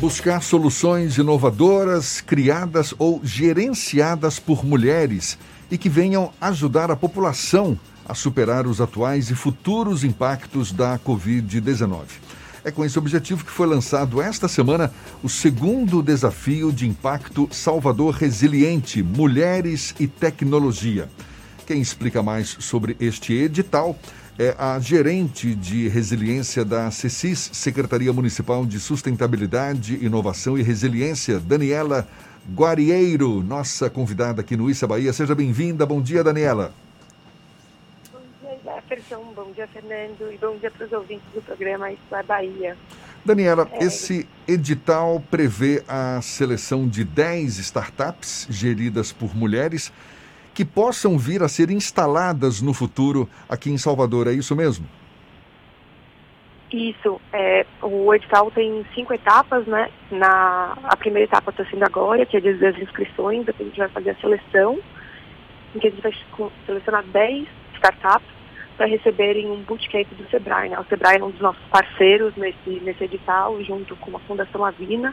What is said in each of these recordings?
Buscar soluções inovadoras, criadas ou gerenciadas por mulheres e que venham ajudar a população a superar os atuais e futuros impactos da Covid-19. É com esse objetivo que foi lançado esta semana o segundo desafio de impacto Salvador Resiliente Mulheres e Tecnologia. Quem explica mais sobre este edital é a gerente de resiliência da CECIS, Secretaria Municipal de Sustentabilidade, Inovação e Resiliência, Daniela Guarieiro, nossa convidada aqui no Issa Bahia. Seja bem-vinda. Bom dia, Daniela. Jefferson, bom dia, Fernando, e bom dia para os ouvintes do programa Isso é Bahia. Daniela, é... esse edital prevê a seleção de 10 startups geridas por mulheres que possam vir a ser instaladas no futuro aqui em Salvador, é isso mesmo? Isso, é, o edital tem cinco etapas, né? Na, a primeira etapa está sendo agora, que é das inscrições, depois a gente vai fazer a seleção, em que a gente vai selecionar 10 startups para receberem um bootcamp do Sebrae. Né? O Sebrae é um dos nossos parceiros nesse, nesse edital, junto com a Fundação Avina,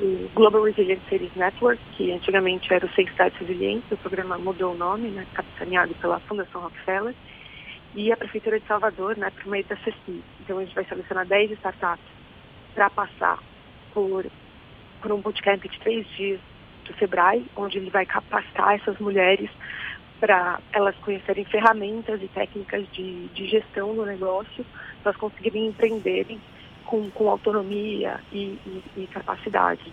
o Global Resilient Cities Network, que antigamente era o Seis Cidades Resilientes, o programa mudou o nome, né, capitaneado pela Fundação Rockefeller, e a Prefeitura de Salvador, né, por meio da CECI. Então a gente vai selecionar 10 startups para passar por, por um bootcamp de três dias do Sebrae, onde ele vai capacitar essas mulheres para elas conhecerem ferramentas e técnicas de, de gestão do negócio, para elas conseguirem empreenderem com, com autonomia e, e, e capacidade.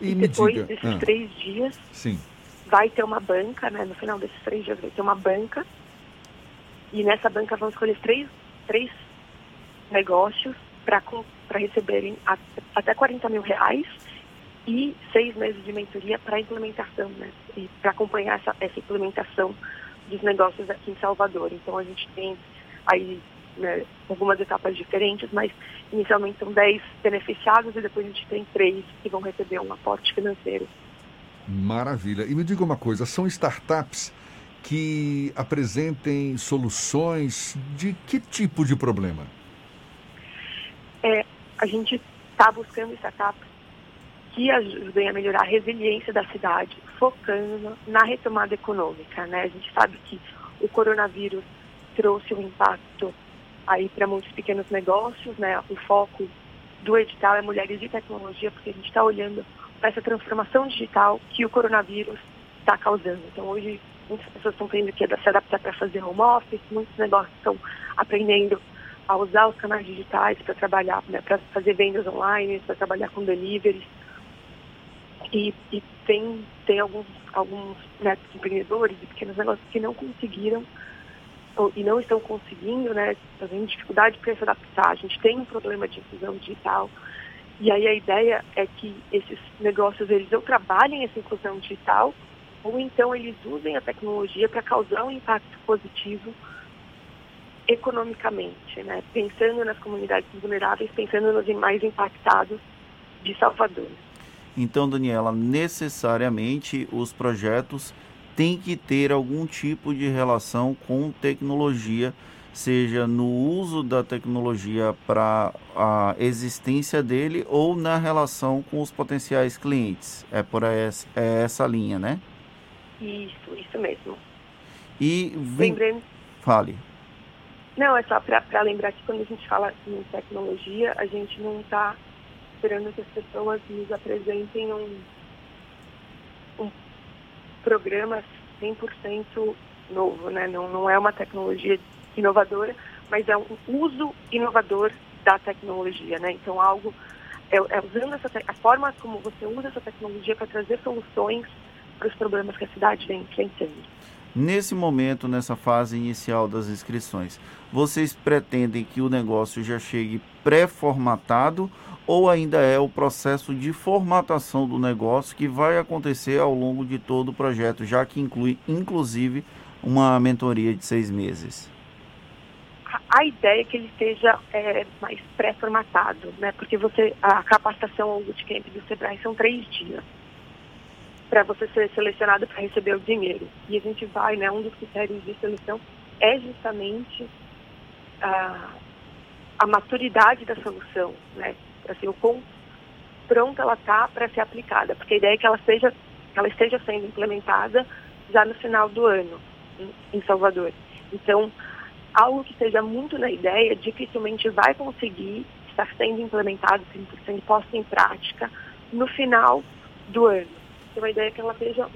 E, e depois diga, desses ah, três dias, sim. vai ter uma banca, né? No final desses três dias vai ter uma banca. E nessa banca vão escolher três, três negócios para receberem até 40 mil reais e seis meses de mentoria para implementação, né? E para acompanhar essa, essa implementação dos negócios aqui em Salvador. Então a gente tem aí né, algumas etapas diferentes, mas inicialmente são 10 beneficiados e depois a gente tem três que vão receber um aporte financeiro. Maravilha. E me diga uma coisa, são startups que apresentem soluções de que tipo de problema? É, a gente está buscando startups que ajudem a melhorar a resiliência da cidade, focando na retomada econômica. Né? A gente sabe que o coronavírus trouxe um impacto aí para muitos pequenos negócios, né? O foco do edital é mulheres e tecnologia, porque a gente está olhando para essa transformação digital que o coronavírus está causando. Então hoje muitas pessoas estão tendo que se adaptar para fazer home office, muitos negócios estão aprendendo a usar os canais digitais para trabalhar, né, para fazer vendas online, para trabalhar com deliveries. E, e tem, tem alguns, alguns né, empreendedores e pequenos negócios que não conseguiram e não estão conseguindo, né, fazendo dificuldade para se adaptar. A gente tem um problema de inclusão digital e aí a ideia é que esses negócios eles ou trabalhem essa inclusão digital ou então eles usem a tecnologia para causar um impacto positivo economicamente, né, pensando nas comunidades vulneráveis, pensando nos mais impactados de Salvador. Então, Daniela, necessariamente os projetos têm que ter algum tipo de relação com tecnologia, seja no uso da tecnologia para a existência dele ou na relação com os potenciais clientes. É por essa, é essa linha, né? Isso, isso mesmo. E. Lembrando... Fale. Não, é só para lembrar que quando a gente fala em tecnologia, a gente não está esperando que as pessoas nos apresentem um programa 100% novo, né? Não, não é uma tecnologia inovadora, mas é um uso inovador da tecnologia, né? Então algo é, é usando essa a forma como você usa essa tecnologia para trazer soluções para os problemas que a cidade vem enfrentando. Nesse momento, nessa fase inicial das inscrições, vocês pretendem que o negócio já chegue pré-formatado ou ainda é o processo de formatação do negócio que vai acontecer ao longo de todo o projeto, já que inclui inclusive uma mentoria de seis meses? A ideia é que ele esteja é, mais pré-formatado, né? Porque você a capacitação ao bootcamp do Sebrae são três dias para você ser selecionado para receber o dinheiro. E a gente vai, né? Um dos critérios de seleção é justamente a, a maturidade da solução, né? Assim, o quão pronta ela está para ser aplicada, porque a ideia é que ela, seja, ela esteja sendo implementada já no final do ano em Salvador. Então, algo que esteja muito na ideia dificilmente vai conseguir estar sendo implementado, sendo posto em prática no final do ano. Então, a ideia é que ela seja,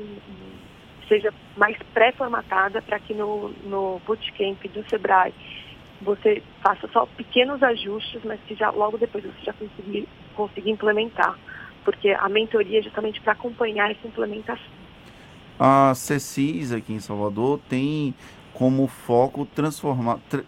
seja mais pré-formatada para que no, no bootcamp do SEBRAE você faça só pequenos ajustes, mas que já logo depois você já conseguir, conseguir implementar. Porque a mentoria é justamente para acompanhar essa implementação. A CECIS aqui em Salvador tem como foco transformar, tra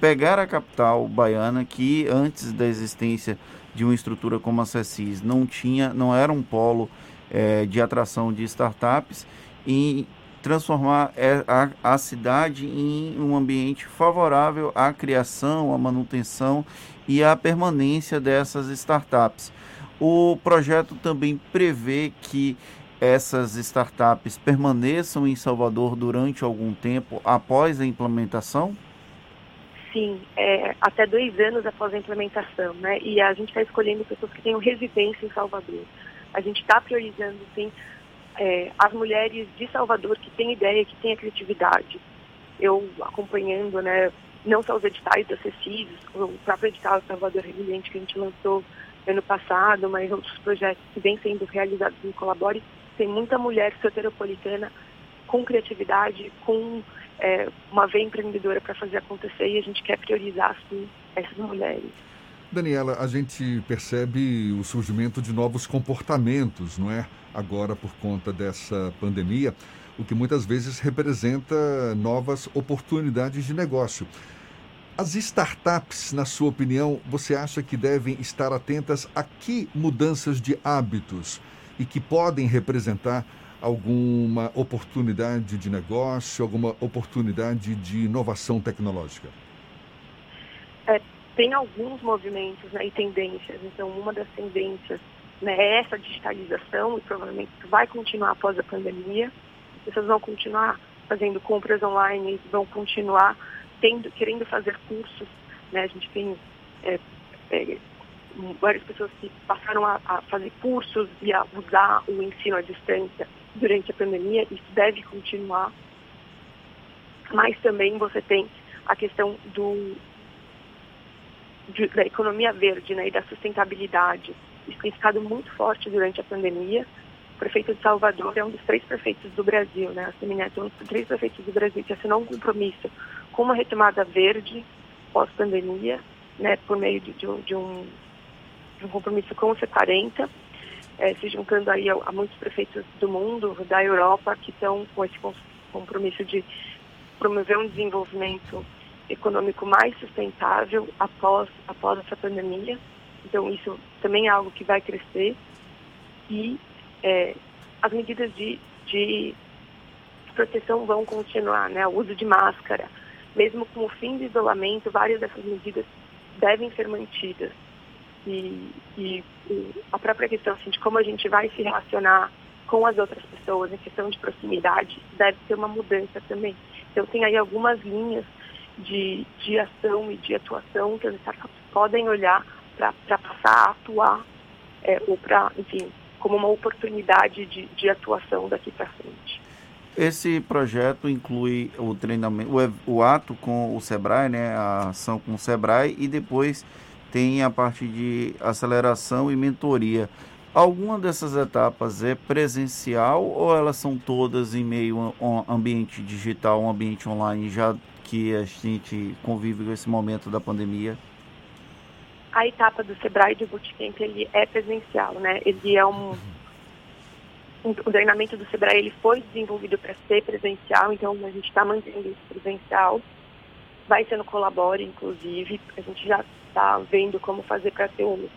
pegar a capital baiana que antes da existência de uma estrutura como a CECIS não tinha, não era um polo é, de atração de startups e transformar é, a, a cidade em um ambiente favorável à criação, à manutenção e à permanência dessas startups. O projeto também prevê que essas startups permaneçam em Salvador durante algum tempo após a implementação? Sim, é, até dois anos após a implementação, né? E a gente está escolhendo pessoas que tenham residência em Salvador. A gente está priorizando, sim, é, as mulheres de Salvador que têm ideia, que têm a criatividade. Eu acompanhando, né, não só os editais CECIS, o próprio edital Salvador Resiliente que a gente lançou ano passado, mas outros projetos que vêm sendo realizados no Colabore, tem muita mulher soteropolitana com criatividade, com é, uma veia empreendedora para fazer acontecer e a gente quer priorizar assim, essas mulheres. Daniela, a gente percebe o surgimento de novos comportamentos, não é? Agora, por conta dessa pandemia, o que muitas vezes representa novas oportunidades de negócio. As startups, na sua opinião, você acha que devem estar atentas a que mudanças de hábitos e que podem representar alguma oportunidade de negócio, alguma oportunidade de inovação tecnológica? É, tem alguns movimentos né, e tendências. Então, uma das tendências né, é essa digitalização, e provavelmente vai continuar após a pandemia. As pessoas vão continuar fazendo compras online, vão continuar tendo, querendo fazer cursos. Né? A gente tem é, é, várias pessoas que passaram a, a, fazer cursos e a usar o ensino à distância durante a pandemia. Isso deve continuar. Mas também você tem a questão do, de, da economia verde né, e da sustentabilidade. Isso tem ficado muito forte durante a pandemia. O prefeito de Salvador é um dos três prefeitos do Brasil, né? A Semineto é um dos três prefeitos do Brasil que assinou um compromisso com uma retomada verde pós-pandemia, né, por meio de, de, de, um, de um compromisso com o C40, é, se juntando aí a, a, muitos prefeitos do mundo, da Europa, que estão com esse compromisso de promover um desenvolvimento econômico mais sustentável após, após essa pandemia. Então, isso também é algo que vai crescer. E é, as medidas de, de proteção vão continuar, né? O uso de máscara. Mesmo com o fim do isolamento, várias dessas medidas devem ser mantidas. E, e, e a própria questão assim, de como a gente vai se relacionar com as outras pessoas, em questão de proximidade, deve ter uma mudança também. Então, tem aí algumas linhas de, de ação e de atuação que as startups podem olhar para passar a atuar é, ou para, enfim, como uma oportunidade de, de atuação daqui para frente. Esse projeto inclui o treinamento, o, o, ato com o Sebrae, né, a ação com o Sebrae e depois tem a parte de aceleração e mentoria. Alguma dessas etapas é presencial ou elas são todas em meio a um ambiente digital, um ambiente online já que a gente convive com esse momento da pandemia? A etapa do Sebrae de Bootcamp ele é presencial, né? Ele é um, o treinamento do Sebrae ele foi desenvolvido para ser presencial, então a gente está mantendo isso presencial. Vai ser no Colabore, inclusive, a gente já está vendo como fazer para ter um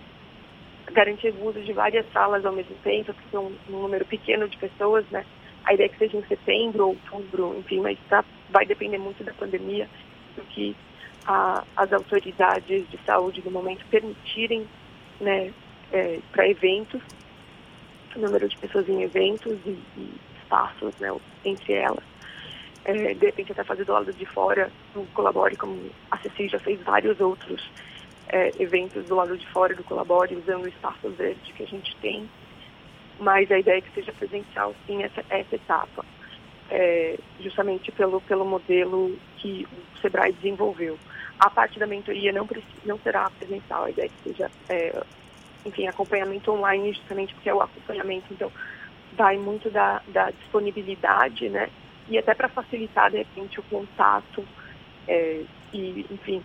garantir o uso de várias salas ao mesmo tempo, porque é um número pequeno de pessoas, né? A ideia é que seja em setembro, outubro, enfim, mas tá, vai depender muito da pandemia, do que a, as autoridades de saúde no momento permitirem né, é, para eventos, número de pessoas em eventos e, e espaços né, entre elas. É, de repente até fazer do lado de fora, colabore como a Ceci já fez vários outros é, eventos do lado de fora do Colabore, usando o espaço verde que a gente tem, mas a ideia é que seja presencial, sim, essa, essa etapa, é, justamente pelo, pelo modelo que o SEBRAE desenvolveu. A parte da mentoria não, não será presencial, a ideia é que seja, é, enfim, acompanhamento online, justamente porque é o acompanhamento, então, vai muito da, da disponibilidade, né, e até para facilitar, de repente, o contato é, e, enfim,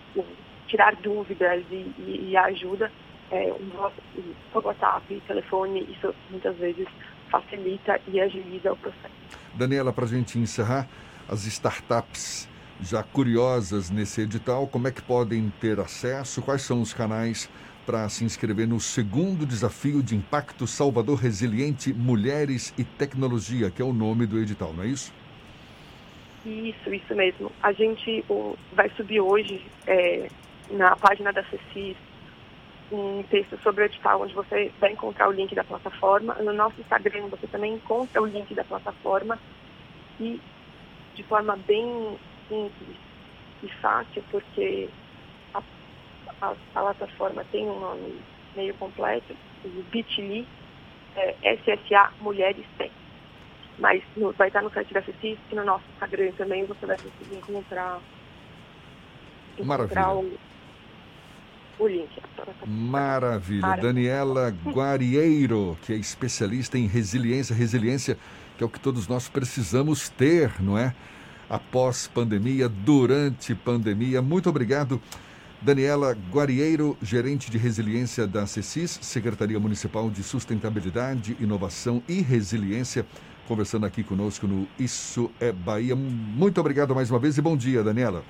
tirar dúvidas e, e, e ajuda, é, um WhatsApp, telefone, isso muitas vezes facilita e agiliza o processo. Daniela, para a gente encerrar, as startups já curiosas nesse edital, como é que podem ter acesso? Quais são os canais para se inscrever no segundo desafio de impacto Salvador Resiliente Mulheres e Tecnologia, que é o nome do edital, não é isso? Isso, isso mesmo. A gente o, vai subir hoje é, na página da CECIS um texto sobre o edital, onde você vai encontrar o link da plataforma. No nosso Instagram você também encontra o link da plataforma e de forma bem simples e fácil, porque a, a, a plataforma tem um nome meio completo, o Bit.ly, é, SSA Mulheres Tech. Mas no, vai estar no site da CECIS e no nosso Instagram também você vai conseguir encontrar, encontrar o, o link. Maravilha. Maravilha. Daniela Guarieiro, que é especialista em resiliência. Resiliência que é o que todos nós precisamos ter, não é? Após pandemia, durante pandemia. Muito obrigado. Daniela Guarieiro, gerente de resiliência da CECIS, Secretaria Municipal de Sustentabilidade, Inovação e Resiliência, conversando aqui conosco no Isso é Bahia. Muito obrigado mais uma vez e bom dia, Daniela.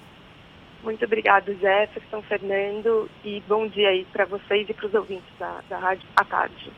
Muito obrigado, Jefferson, Fernando, e bom dia aí para vocês e para os ouvintes da, da Rádio à Tarde.